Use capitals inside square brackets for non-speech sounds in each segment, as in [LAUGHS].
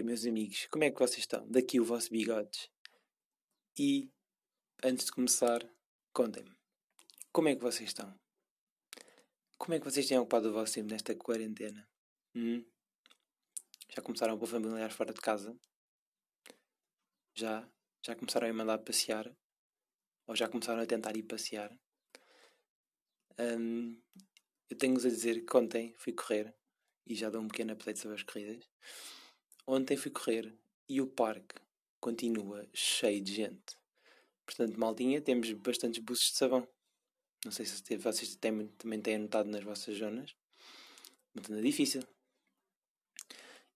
é, meus amigos? Como é que vocês estão? Daqui o vosso bigodes. E, antes de começar, contem-me. Como é que vocês estão? Como é que vocês têm ocupado o vosso tempo nesta quarentena? Hum? Já começaram a pôr familiares fora de casa? Já? Já começaram a mandar passear? Ou já começaram a tentar ir passear? Um, eu tenho-vos a dizer que ontem fui correr e já dou um pequeno update sobre as corridas. Ontem fui correr e o parque continua cheio de gente. Portanto, maldinha, temos bastantes buços de sabão. Não sei se vocês também têm notado nas vossas zonas. Mas é difícil.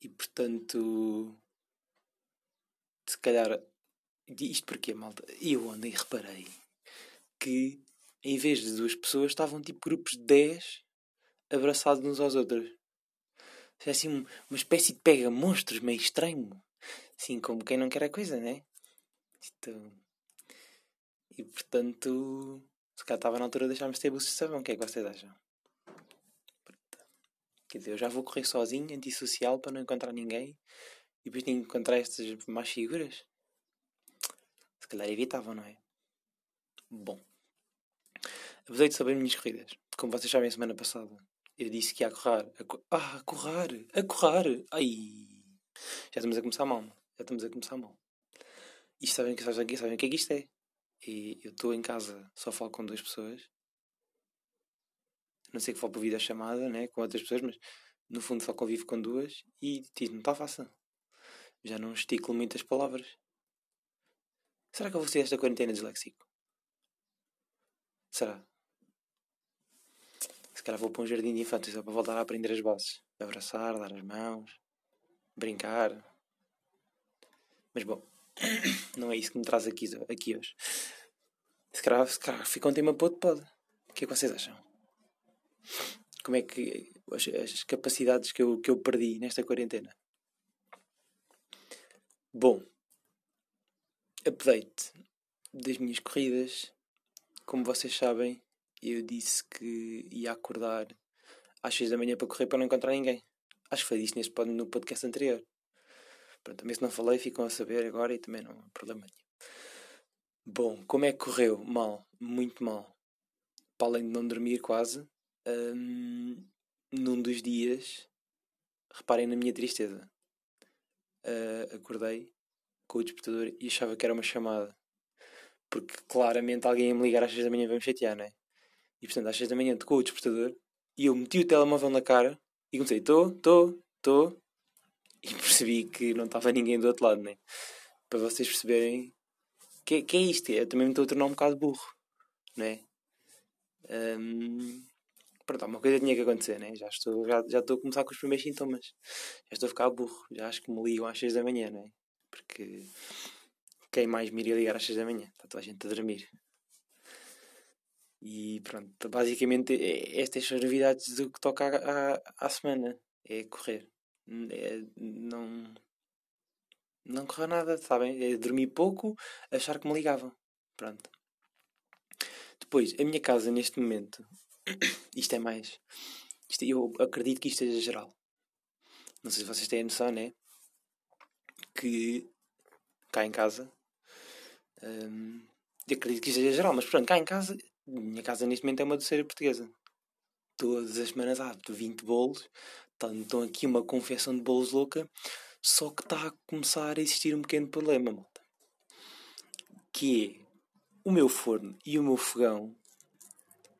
E portanto, se calhar, isto porque, malta? Eu ontem reparei que em vez de duas pessoas estavam tipo grupos de 10 abraçados uns aos outros. É assim uma espécie de pega monstros meio estranho. Assim como quem não quer a coisa, né? Então, e portanto, se calhar estava na altura de deixarmos ter buços de sabão. O que é que vocês acham? Quer dizer, eu já vou correr sozinho, antissocial, para não encontrar ninguém. E depois que encontrar estas mais figuras. Se calhar evitavam, não é? Bom. Avisei-te sobre as minhas corridas. Como vocês sabem, semana passada eu disse que ia a correr. A co ah, a correr! Ai! Já estamos a começar mal. Já estamos a começar mal. Isto sabem, sabem, sabem o que é que isto é? E eu estou em casa, só falo com duas pessoas. Não sei que falo por vida chamada, né? Com outras pessoas, mas no fundo só convivo com duas e não está fácil. Já não esticulo muitas palavras. Será que eu vou ser esta quarentena disléxico? Será? Se calhar vou para um jardim de infância só para voltar a aprender as bases. Abraçar, dar as mãos, brincar. Mas bom, [COUGHS] não é isso que me traz aqui, aqui hoje. Se calhar, se calhar fica um tema para outro pode. O que é que vocês acham? Como é que as, as capacidades que eu, que eu perdi nesta quarentena? Bom, update das minhas corridas. Como vocês sabem, eu disse que ia acordar às 6 da manhã para correr para não encontrar ninguém. Acho que foi disso neste, no podcast anterior. Pronto, também se não falei, ficam a saber agora e também não há problema nenhum. Bom, como é que correu? Mal, muito mal. Para além de não dormir quase, hum, num dos dias, reparem na minha tristeza. Uh, acordei com o despertador e achava que era uma chamada. Porque claramente alguém ia me ligar às 6 da manhã para me chatear, não é? E portanto, às 6 da manhã tocou o despertador e eu meti o telemóvel na cara e comecei: estou, estou, estou. E [LAUGHS] percebi que não estava ninguém do outro lado, né? Para vocês perceberem que, que é isto. Eu também me estou a tornar um bocado burro, né? Um, pronto, uma coisa tinha que acontecer, né? Já estou, já, já estou a começar com os primeiros sintomas. Já estou a ficar burro. Já acho que me ligam às 6 da manhã, né? Porque quem mais me iria ligar às 6 da manhã? Está toda a gente a dormir. E pronto, basicamente é, estas são as novidades do que toca à, à, à semana. É correr. É, não. Não correr nada, sabem? É dormir pouco, achar que me ligavam. Pronto. Depois, a minha casa neste momento. [COUGHS] isto é mais. Isto, eu acredito que isto seja geral. Não sei se vocês têm a noção, né? Que cá em casa. Hum, eu acredito que isto seja geral, mas pronto, cá em casa minha casa neste momento é uma doceira portuguesa. Todas as semanas há 20 bolos. Então aqui uma confecção de bolos louca. Só que está a começar a existir um pequeno problema, malta. Que é o meu forno e o meu fogão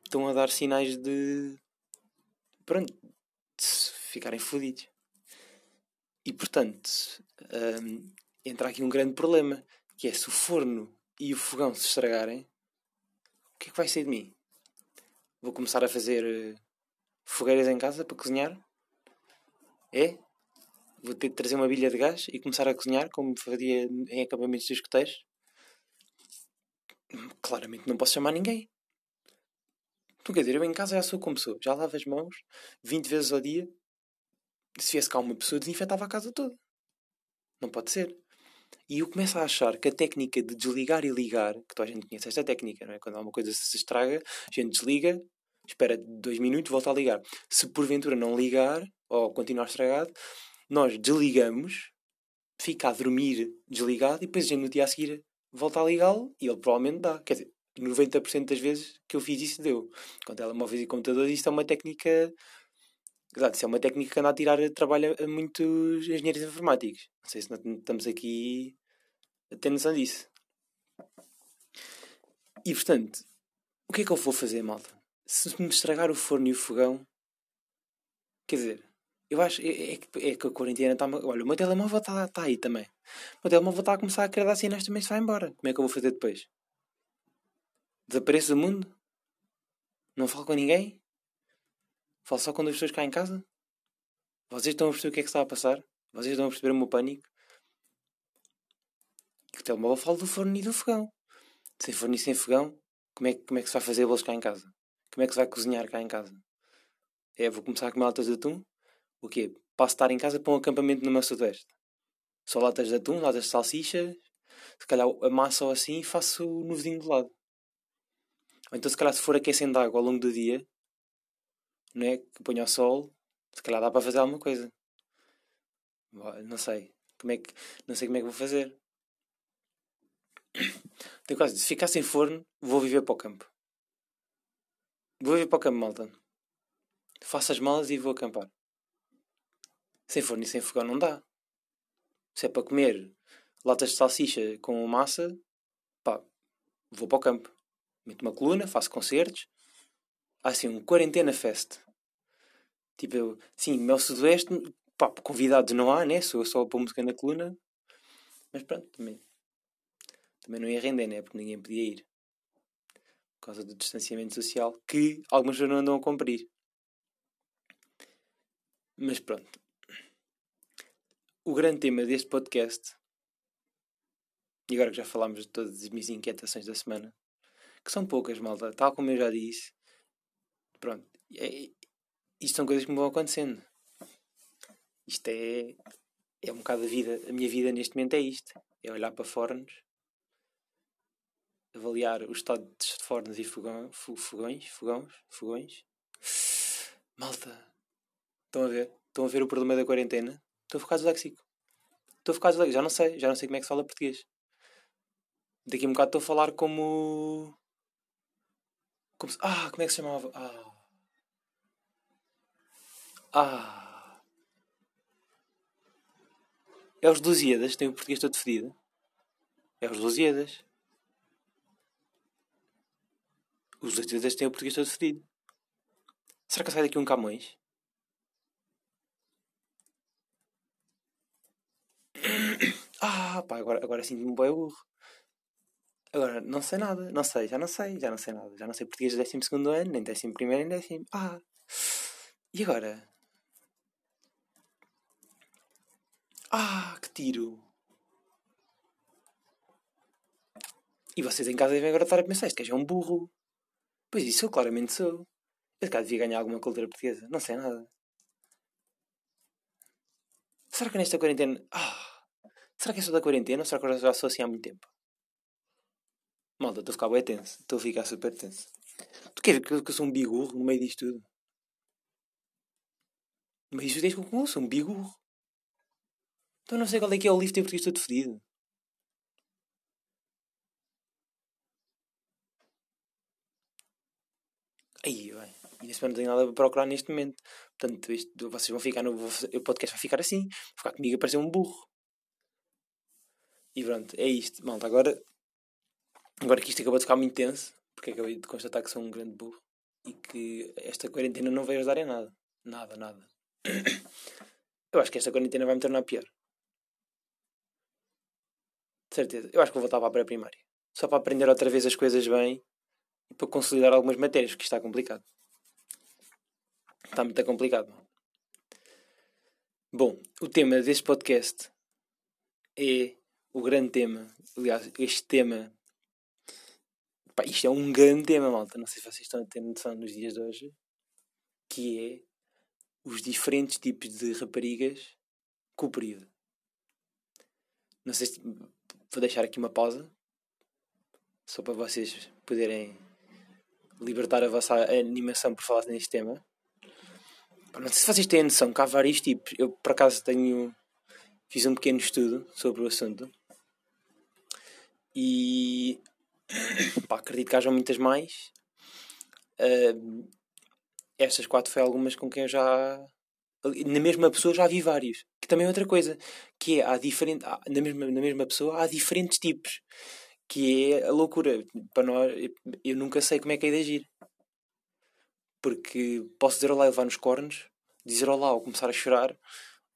estão a dar sinais de. Pronto, de ficarem fodidos. E portanto, um, entra aqui um grande problema, que é se o forno e o fogão se estragarem, que é que vai ser de mim? Vou começar a fazer uh, fogueiras em casa para cozinhar? É? Vou ter de trazer uma bilha de gás e começar a cozinhar como fazia em acampamentos de escoteiros? Claramente não posso chamar ninguém. Então, quer dizer, eu em casa já sou como sou. Já lavo as mãos 20 vezes ao dia. Se viesse cá uma pessoa, desinfetava a casa toda. Não pode ser. E eu começo a achar que a técnica de desligar e ligar, que toda a gente conhece esta técnica, não é? Quando alguma coisa se estraga, a gente desliga, espera dois minutos, volta a ligar. Se porventura não ligar, ou continuar estragado, nós desligamos fica a dormir desligado e depois a gente no dia a seguir volta a ligá-lo e ele provavelmente dá. Quer dizer, 90% das vezes que eu fiz isso deu. Com telemóveis e computadores, isto é uma técnica. Exato, isso é uma técnica que anda a tirar trabalho a muitos engenheiros informáticos. Não sei se nós estamos aqui a ter noção disso. E portanto, o que é que eu vou fazer, malta? Se me estragar o forno e o fogão, quer dizer, eu acho é, é, é que a quarentena está. Olha, o meu telemóvel está tá aí também. O meu telemóvel está a começar a querer dar sinais também se vai embora. Como é que eu vou fazer depois? Desapareço do mundo? Não falo com ninguém? Falo só com as pessoas cá em casa? Vocês estão a perceber o que é que está a passar? Vocês estão a perceber o meu pânico? O telemóvel fala do forno e do fogão. Sem forno e sem fogão, como é, como é que se vai fazer bolos cá em casa? Como é que se vai cozinhar cá em casa? É, vou começar a comer latas de atum? O quê? Passo estar em casa para um acampamento no meu sudoeste. Só latas de atum, latas de salsicha, se calhar a massa ou assim e faço no vizinho do lado. Ou então se calhar se for aquecendo água ao longo do dia, não é? Que ponho ao sol, se calhar dá para fazer alguma coisa. Não sei. Como é que, não sei como é que vou fazer. [COUGHS] Tenho quase, se ficar sem forno, vou viver para o campo. Vou viver para o campo, malta. Faço as malas e vou acampar. Sem forno e sem fogão não dá. Se é para comer latas de salsicha com massa, pá, vou para o campo. Meto uma coluna, faço concertos. Assim um quarentena fest. Tipo, eu, sim, meu sudoeste, pá, convidados não há, né? Sou só para música na coluna. Mas pronto, também. Também não ia render, né? Porque ninguém podia ir. Por causa do distanciamento social que algumas pessoas não andam a cumprir. Mas pronto. O grande tema deste podcast, e agora que já falámos de todas as minhas inquietações da semana, que são poucas, malta, tal como eu já disse, pronto, é, isto são coisas que me vão acontecendo. Isto é, é um bocado a vida, a minha vida neste momento é isto, é olhar para fornos, avaliar o estado de fornos e fogão, fogões, fogões, fogões. Malta, estão a ver? Estão a ver o problema da quarentena? Estou a ficar disléxico. Estou a ficar disléxico. Já não sei. Já não sei como é que se fala português. Daqui a um bocado estou a falar como. como se... Ah, como é que se chamava? Ah. Ah. É os Lusíadas. Tem o português todo fedido. É os Lusíadas. Os Lusíadas têm o português todo fedido. Será que sai daqui um Camões? [COUGHS] Ah, pá, agora, agora sinto-me bem burro. Agora, não sei nada, não sei, já não sei, já não sei nada. Já não sei português do 12 ano, nem 11 nem décimo. Ah, e agora? Ah, que tiro! E vocês em casa devem agora estar a pensar: este gajo é um burro. Pois isso eu claramente sou. Este gajo devia ganhar alguma cultura portuguesa. Não sei nada. Será que nesta quarentena. Ah! Será que é só da quarentena ou será que eu já sou assim há muito tempo? Malta, estou a ficar bem tenso. Estou a ficar super tenso. Tu queres que eu sou um bigurro no meio disto tudo? No meio disto tudo que eu sou um bigurro. Então não sei qual é que é o livro porque estou fedido. Aí, bem. E nesse momento não tenho nada para procurar neste momento. Portanto, isto, vocês vão ficar no. O podcast vai ficar assim. Vai ficar comigo a parecer um burro. E pronto, é isto, malta. Agora, agora que isto acabou de ficar muito tenso, porque acabei de constatar que sou um grande burro e que esta quarentena não vai ajudar em nada. Nada, nada. [COUGHS] Eu acho que esta quarentena vai me tornar pior. De certeza. Eu acho que vou voltar para a pré-primária. Só para aprender outra vez as coisas bem e para consolidar algumas matérias, porque está complicado. Está muito complicado. Bom, o tema deste podcast é o grande tema, aliás, este tema, pá, isto é um grande tema, malta. Não sei se vocês estão a ter noção nos dias de hoje, que é os diferentes tipos de raparigas com o período. Não sei se vou deixar aqui uma pausa só para vocês poderem libertar a vossa animação por falar neste tema. Não sei se vocês têm noção que há vários tipos. Eu por acaso tenho fiz um pequeno estudo sobre o assunto e [COUGHS] pá, acredito que haja muitas mais. Uh, estas quatro foi algumas com quem eu já. Na mesma pessoa já vi vários. Que também é outra coisa. Que é, há diferente, há, na, mesma, na mesma pessoa há diferentes tipos. Que é a loucura. Para nós, eu nunca sei como é que é de agir. Porque posso dizer olá e levar nos cornos, dizer olá ou começar a chorar,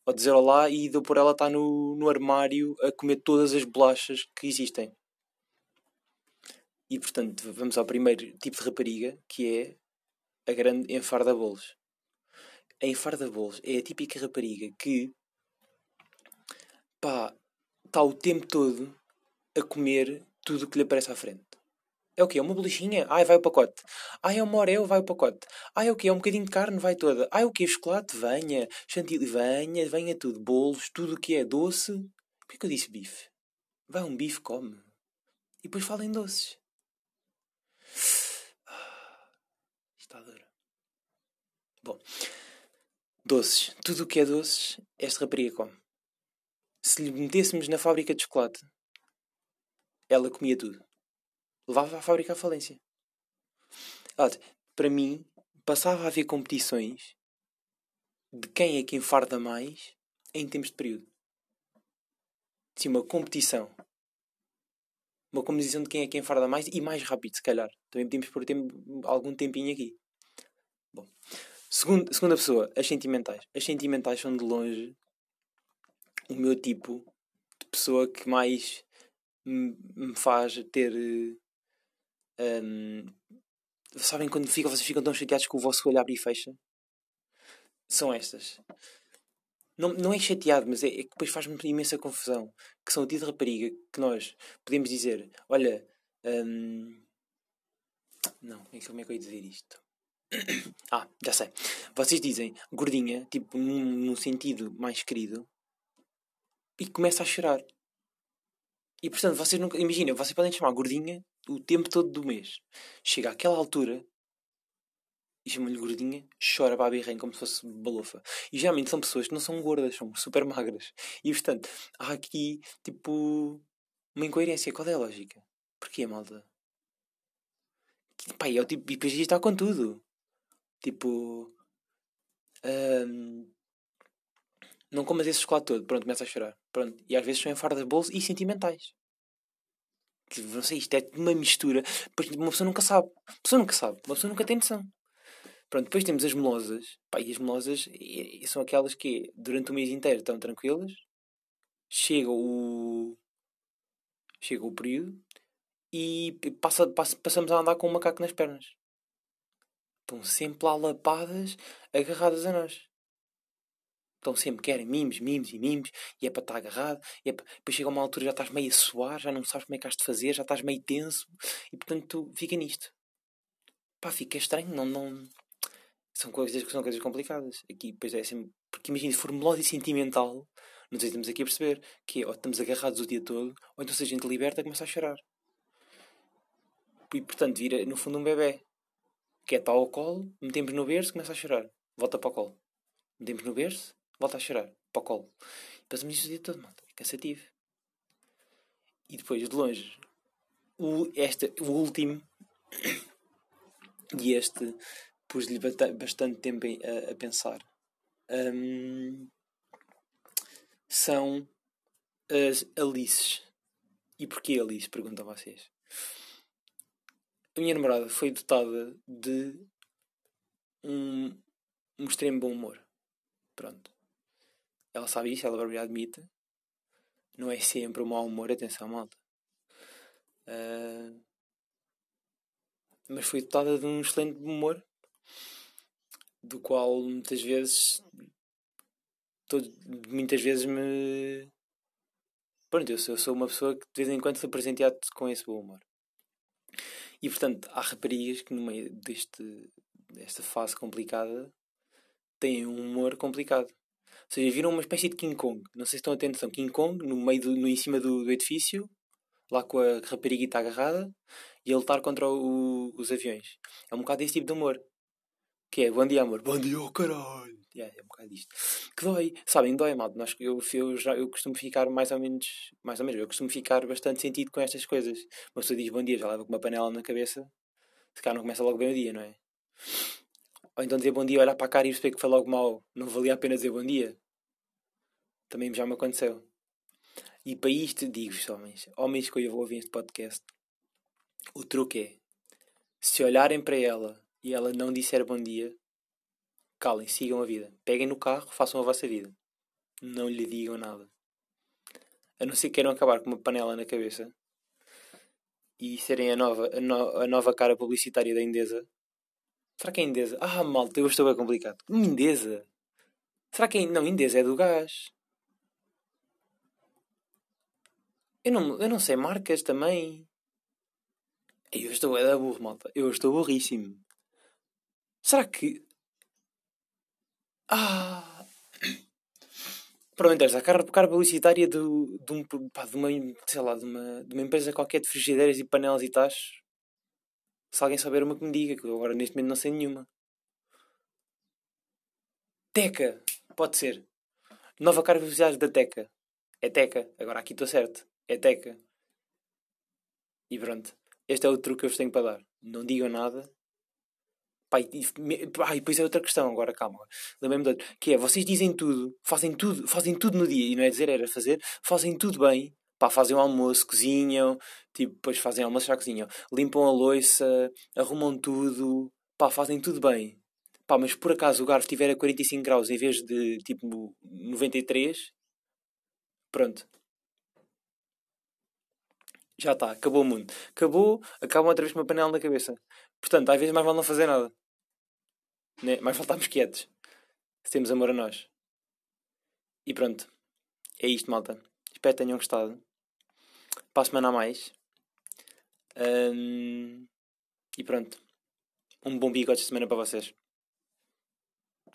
ou dizer olá e dou por ela estar no, no armário a comer todas as bolachas que existem. E portanto, vamos ao primeiro tipo de rapariga, que é a grande enfarda bolos. A enfarda bolos é a típica rapariga que pá, está o tempo todo a comer tudo o que lhe aparece à frente. É o quê? É uma bolachinha? Ai, vai o pacote. Ai, é uma oreo? Vai o pacote. Ai, é o quê? É um bocadinho de carne? Vai toda. Ai, o quê? Chocolate? Venha. Chantilly? Venha. Venha tudo. Bolos, tudo o que é doce. Por que eu disse bife? Vai um bife, come. E depois fala em doces. Está duro. Bom, doces. Tudo o que é doces, esta rapariga come. Se lhe metêssemos na fábrica de chocolate, ela comia tudo. Levava a fábrica à falência. Para mim, passava a haver competições de quem é que enfarda mais em tempos de período. Sim, uma competição uma composição de quem é quem farda mais e mais rápido, se calhar. Também podemos pôr tempo, algum tempinho aqui. Bom. Segundo, segunda pessoa, as sentimentais. As sentimentais são de longe o meu tipo de pessoa que mais me faz ter. Um, sabem quando fica, vocês ficam tão chateados que o vosso olho abre e fecha? São estas não, não é chateado, mas é, é que depois faz-me imensa confusão. Que são o tipo de rapariga que nós podemos dizer: Olha, hum, não, como é que eu ia dizer isto? [COUGHS] ah, já sei. Vocês dizem gordinha, tipo num, num sentido mais querido, e começa a chorar. E portanto, vocês nunca. Imagina, vocês podem chamar gordinha o tempo todo do mês. Chega àquela altura e chama-lhe gordinha, chora para a birrem como se fosse balofa. E geralmente são pessoas que não são gordas, são super magras. E portanto, há aqui tipo uma incoerência. Qual é a lógica? Porquê, malta? Pá, é o tipo, e depois está com tudo. Tipo. Um, não comas esse chocolate todo, pronto, começa a chorar. Pronto. E às vezes são enfardas bolso e sentimentais. Não sei, isto é uma mistura. Depois uma pessoa nunca sabe. Uma pessoa nunca sabe. Uma pessoa nunca tem noção. Pronto, depois temos as melosas. Pá, e as melosas e, e são aquelas que durante o mês inteiro estão tranquilas. Chega o. Chega o período e passa, passa, passamos a andar com um macaco nas pernas. Estão sempre lá lapadas, agarradas a nós. Estão sempre, querem mimos, mimos e mimos, e é para estar agarrado. E é para... Depois chega uma altura já estás meio a suar, já não sabes como é que has de fazer, já estás meio tenso, e portanto fica nisto. Pá, fica estranho, não, não, são coisas que são coisas complicadas. Aqui, pois é assim, porque imagina, se for melódio sentimental, não sei se estamos aqui a perceber que é, ou estamos agarrados o dia todo, ou então se a gente liberta, começa a chorar. E portanto, vira no fundo um bebê que é tal ao colo, metemos no berço, começa a chorar, volta para o colo. Metemos no berço, volta a chorar, para o colo. E passamos isso o dia todo, malta. É cansativo. E depois, de longe, o, este, o último, [COUGHS] e este pus-lhe bastante tempo a, a pensar. Um, são as Alices. E porquê Alice? Perguntam vocês. A minha namorada foi dotada de um, um extremo bom humor. Pronto. Ela sabe isso, ela própria admite. Não é sempre o mau humor, atenção, malta. Uh, mas foi dotada de um excelente humor do qual muitas vezes todo, muitas vezes me pronto, eu sou, eu sou uma pessoa que de vez em quando sou presenteado com esse bom humor e portanto há raparigas que no meio deste, desta fase complicada têm um humor complicado. Ou seja, viram uma espécie de King Kong. Não sei se estão atentos, são King Kong no meio do, no, em cima do, do edifício lá com a rapariguita agarrada e a lutar contra o, os aviões. É um bocado esse tipo de humor que é bom dia amor, bom dia oh caralho. Yeah, é um bocado isto. Que dói, sabem, dói, mal. Nós, eu, eu, já, eu costumo ficar mais ou menos, mais ou menos, eu costumo ficar bastante sentido com estas coisas. Uma pessoa diz bom dia, já leva com uma panela na cabeça, se cá não começa logo bem o dia, não é? Ou então dizer bom dia, olhar para a cara e perceber que foi logo mal, não valia a pena dizer bom dia. Também já me aconteceu. E para isto digo-vos, homens, homens que eu vou ouvir este podcast, o truque é, se olharem para ela e ela não disser bom dia, calem, sigam a vida. Peguem no carro, façam a vossa vida. Não lhe digam nada. A não ser que queiram acabar com uma panela na cabeça e serem a nova, a, no, a nova cara publicitária da Indesa. Será que é Indesa? Ah, malta, eu estou bem complicado. Indesa? Será que é. Não, Indesa é do gás. Eu não, eu não sei marcas também. Eu estou é da burro, malta. Eu estou burríssimo. Será que. Ah! Pronto, interessa. A cara, cara publicitária do, de, um, pá, de, uma, sei lá, de, uma, de uma empresa qualquer de frigideiras e panelas e tachos. Se alguém saber uma que me diga, que eu agora neste momento não sei nenhuma. Teca! Pode ser. Nova cara publicitária da Teca. É Teca. Agora aqui estou certo. É Teca. E pronto. Este é o truque que eu vos tenho para dar. Não digam nada. Pai, e, e depois é outra questão, agora calma. Lembrei-me de outro. Que é, vocês dizem tudo, fazem tudo, fazem tudo no dia, e não é dizer, era fazer, fazem tudo bem. Pá, fazem o almoço, cozinham, tipo, depois fazem almoço, já cozinham. Limpam a louça, arrumam tudo, pá, fazem tudo bem. Pá, mas por acaso o garfo estiver a 45 graus em vez de, tipo, 93, pronto, já está, acabou o mundo. Acabou, acabam outra vez com uma panela na cabeça. Portanto, às vezes mais vale não fazer nada. Né? Mais voltarmos quietos. Se temos amor a nós. E pronto. É isto, malta. Espero que tenham gostado. Para a semana a mais. Um... E pronto. Um bom bigode de semana para vocês.